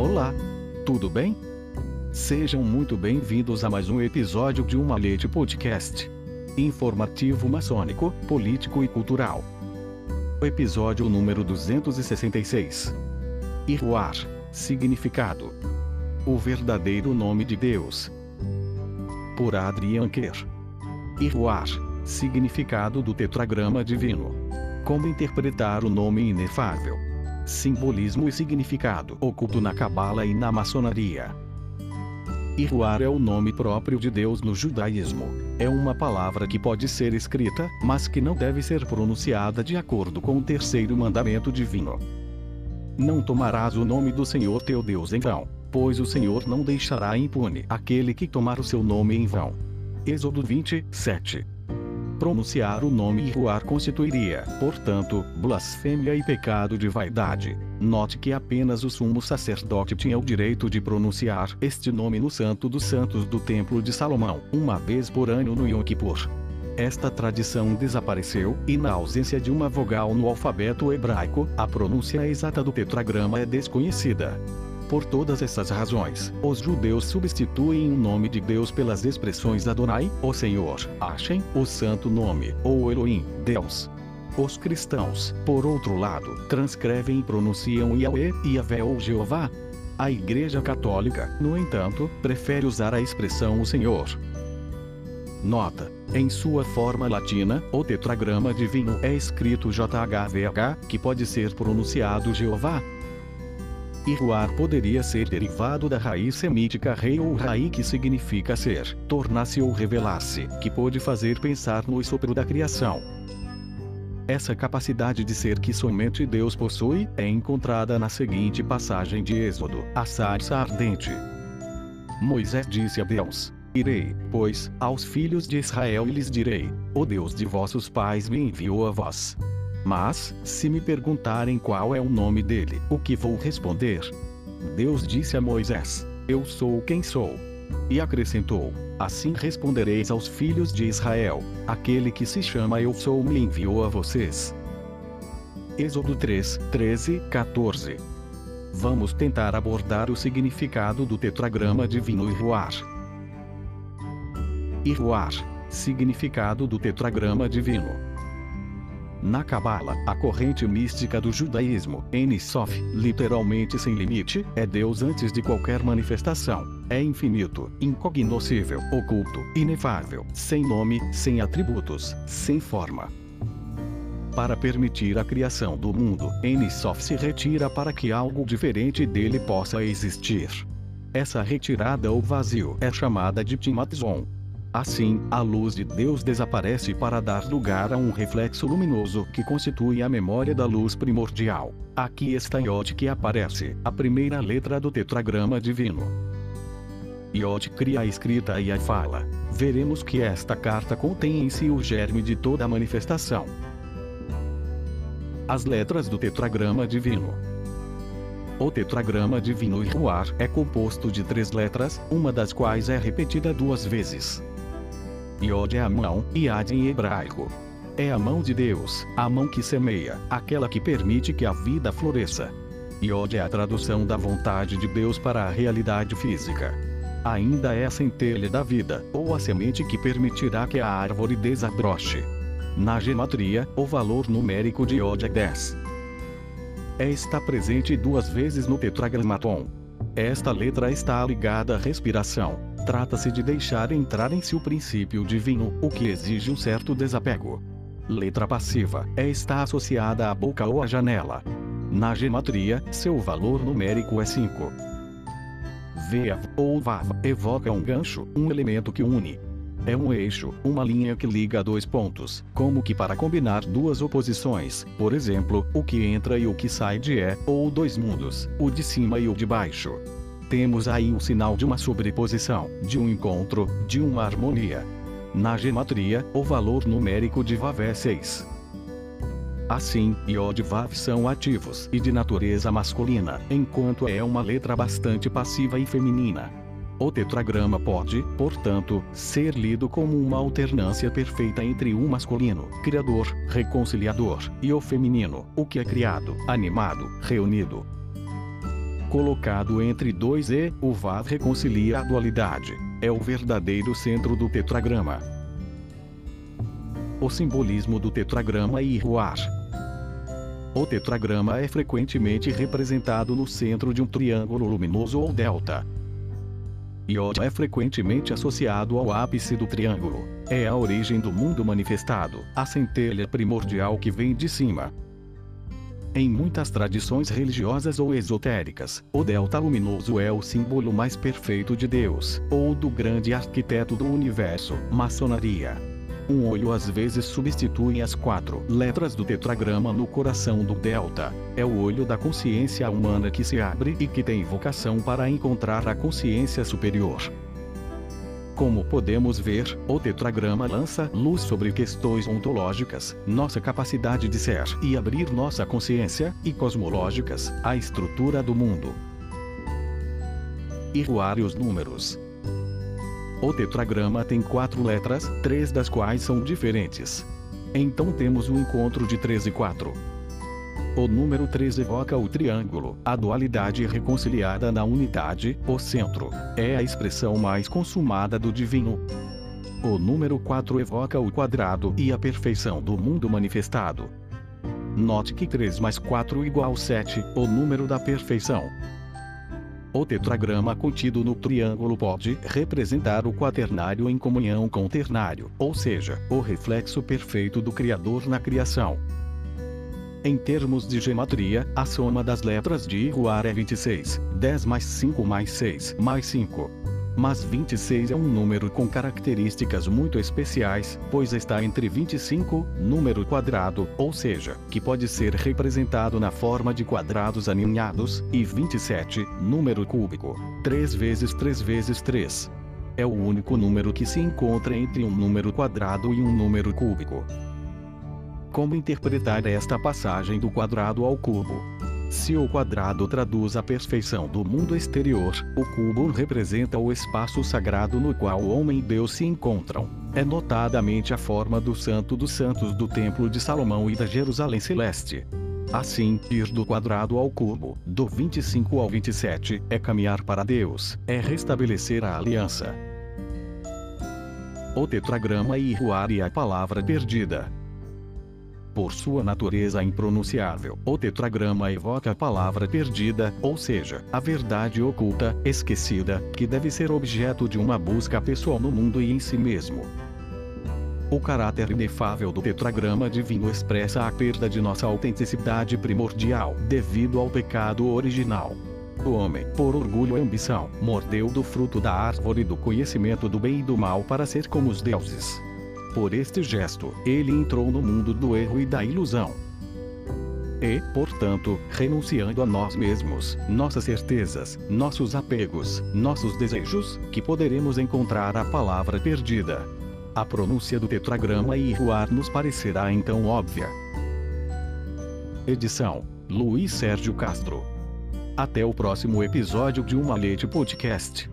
Olá! Tudo bem? Sejam muito bem-vindos a mais um episódio de Uma Leite Podcast. Informativo maçônico, político e cultural. Episódio número 266. Iruar. Significado. O verdadeiro nome de Deus. Por Adrian Kerr. Iruar. Significado do tetragrama divino. Como interpretar o nome inefável. Simbolismo e significado oculto na Cabala e na maçonaria. Iruar é o nome próprio de Deus no judaísmo. É uma palavra que pode ser escrita, mas que não deve ser pronunciada de acordo com o terceiro mandamento divino. Não tomarás o nome do Senhor teu Deus em vão, pois o Senhor não deixará impune aquele que tomar o seu nome em vão. Êxodo 27 pronunciar o nome Iruar constituiria, portanto, blasfêmia e pecado de vaidade. Note que apenas o sumo sacerdote tinha o direito de pronunciar este nome no Santo dos Santos do Templo de Salomão, uma vez por ano no Yom Kippur. Esta tradição desapareceu, e na ausência de uma vogal no alfabeto hebraico, a pronúncia exata do tetragrama é desconhecida. Por todas essas razões, os judeus substituem o nome de Deus pelas expressões Adonai, o Senhor, Hashem, o Santo Nome, ou Elohim, Deus. Os cristãos, por outro lado, transcrevem e pronunciam Yahweh, Yahvé ou Jeová. A Igreja Católica, no entanto, prefere usar a expressão o Senhor. Nota: em sua forma latina, o tetragrama divino é escrito JHVH, que pode ser pronunciado Jeová, Iruar poderia ser derivado da raiz semítica rei ou rai que significa ser, tornar-se ou revelar-se, que pôde fazer pensar no sopro da criação. Essa capacidade de ser que somente Deus possui é encontrada na seguinte passagem de Êxodo: a sarça ardente. Moisés disse a Deus: Irei, pois, aos filhos de Israel e lhes direi: O Deus de vossos pais me enviou a vós. Mas, se me perguntarem qual é o nome dele, o que vou responder? Deus disse a Moisés: Eu sou quem sou. E acrescentou: Assim respondereis aos filhos de Israel: Aquele que se chama Eu Sou me enviou a vocês. Êxodo 3, 13, 14. Vamos tentar abordar o significado do tetragrama divino Iruar. Iruar significado do tetragrama divino. Na Cabala, a corrente mística do judaísmo, Enisof, literalmente sem limite, é Deus antes de qualquer manifestação. É infinito, incognoscível, oculto, inefável, sem nome, sem atributos, sem forma. Para permitir a criação do mundo, Enisof se retira para que algo diferente dele possa existir. Essa retirada ou vazio é chamada de Timatzon, Assim, a luz de Deus desaparece para dar lugar a um reflexo luminoso que constitui a memória da luz primordial. Aqui está Iod que aparece, a primeira letra do tetragrama divino. Iod cria a escrita e a fala. Veremos que esta carta contém em si o germe de toda a manifestação. As letras do tetragrama divino. O tetragrama divino Iruar é composto de três letras, uma das quais é repetida duas vezes. Yod é a mão, Yad em hebraico. É a mão de Deus, a mão que semeia, aquela que permite que a vida floresça. Yod é a tradução da vontade de Deus para a realidade física. Ainda é a centelha da vida, ou a semente que permitirá que a árvore desabroche. Na gematria, o valor numérico de Yod é 10. É está presente duas vezes no tetragramaton. Esta letra está ligada à respiração, Trata-se de deixar entrar em si o princípio divino, o que exige um certo desapego. Letra passiva é está associada à boca ou à janela. Na gematria, seu valor numérico é 5. Veav ou Vav evoca um gancho, um elemento que une. É um eixo, uma linha que liga dois pontos, como que para combinar duas oposições, por exemplo, o que entra e o que sai de é, ou dois mundos, o de cima e o de baixo. Temos aí o sinal de uma sobreposição, de um encontro, de uma harmonia. Na gematria, o valor numérico de Vav é 6. Assim, Iod e Vav são ativos e de natureza masculina, enquanto é uma letra bastante passiva e feminina. O tetragrama pode, portanto, ser lido como uma alternância perfeita entre o masculino, criador, reconciliador, e o feminino, o que é criado, animado, reunido, colocado entre dois e, o VAR reconcilia a dualidade. É o verdadeiro centro do tetragrama. O simbolismo do tetragrama Iruar. O tetragrama é frequentemente representado no centro de um triângulo luminoso ou delta. Iod é frequentemente associado ao ápice do triângulo. É a origem do mundo manifestado, a centelha primordial que vem de cima. Em muitas tradições religiosas ou esotéricas, o delta luminoso é o símbolo mais perfeito de Deus, ou do grande arquiteto do universo, maçonaria. Um olho às vezes substitui as quatro letras do tetragrama no coração do delta. É o olho da consciência humana que se abre e que tem vocação para encontrar a consciência superior. Como podemos ver, o tetragrama lança luz sobre questões ontológicas, nossa capacidade de ser e abrir nossa consciência, e cosmológicas, a estrutura do mundo. E os números. O tetragrama tem quatro letras, três das quais são diferentes. Então temos o encontro de 3 e 4. O número 3 evoca o triângulo, a dualidade reconciliada na unidade, o centro. É a expressão mais consumada do divino. O número 4 evoca o quadrado e a perfeição do mundo manifestado. Note que 3 mais 4 igual 7, o número da perfeição. O tetragrama contido no triângulo pode representar o quaternário em comunhão com o ternário, ou seja, o reflexo perfeito do Criador na criação. Em termos de gematria, a soma das letras de Iruar é 26, 10 mais 5 mais 6 mais 5. Mas 26 é um número com características muito especiais, pois está entre 25, número quadrado, ou seja, que pode ser representado na forma de quadrados aninhados, e 27, número cúbico. 3 vezes 3 vezes 3. É o único número que se encontra entre um número quadrado e um número cúbico. Como interpretar esta passagem do quadrado ao cubo? Se o quadrado traduz a perfeição do mundo exterior, o cubo representa o espaço sagrado no qual o homem e Deus se encontram. É notadamente a forma do Santo dos Santos do Templo de Salomão e da Jerusalém Celeste. Assim, ir do quadrado ao cubo, do 25 ao 27, é caminhar para Deus, é restabelecer a aliança. O tetragrama e e a palavra perdida. Por sua natureza impronunciável, o tetragrama evoca a palavra perdida, ou seja, a verdade oculta, esquecida, que deve ser objeto de uma busca pessoal no mundo e em si mesmo. O caráter inefável do tetragrama divino expressa a perda de nossa autenticidade primordial, devido ao pecado original. O homem, por orgulho e ambição, mordeu do fruto da árvore do conhecimento do bem e do mal para ser como os deuses. Por este gesto, ele entrou no mundo do erro e da ilusão. E, portanto, renunciando a nós mesmos, nossas certezas, nossos apegos, nossos desejos, que poderemos encontrar a palavra perdida. A pronúncia do tetragrama Iruar nos parecerá então óbvia. Edição: Luiz Sérgio Castro. Até o próximo episódio de Uma Leite Podcast.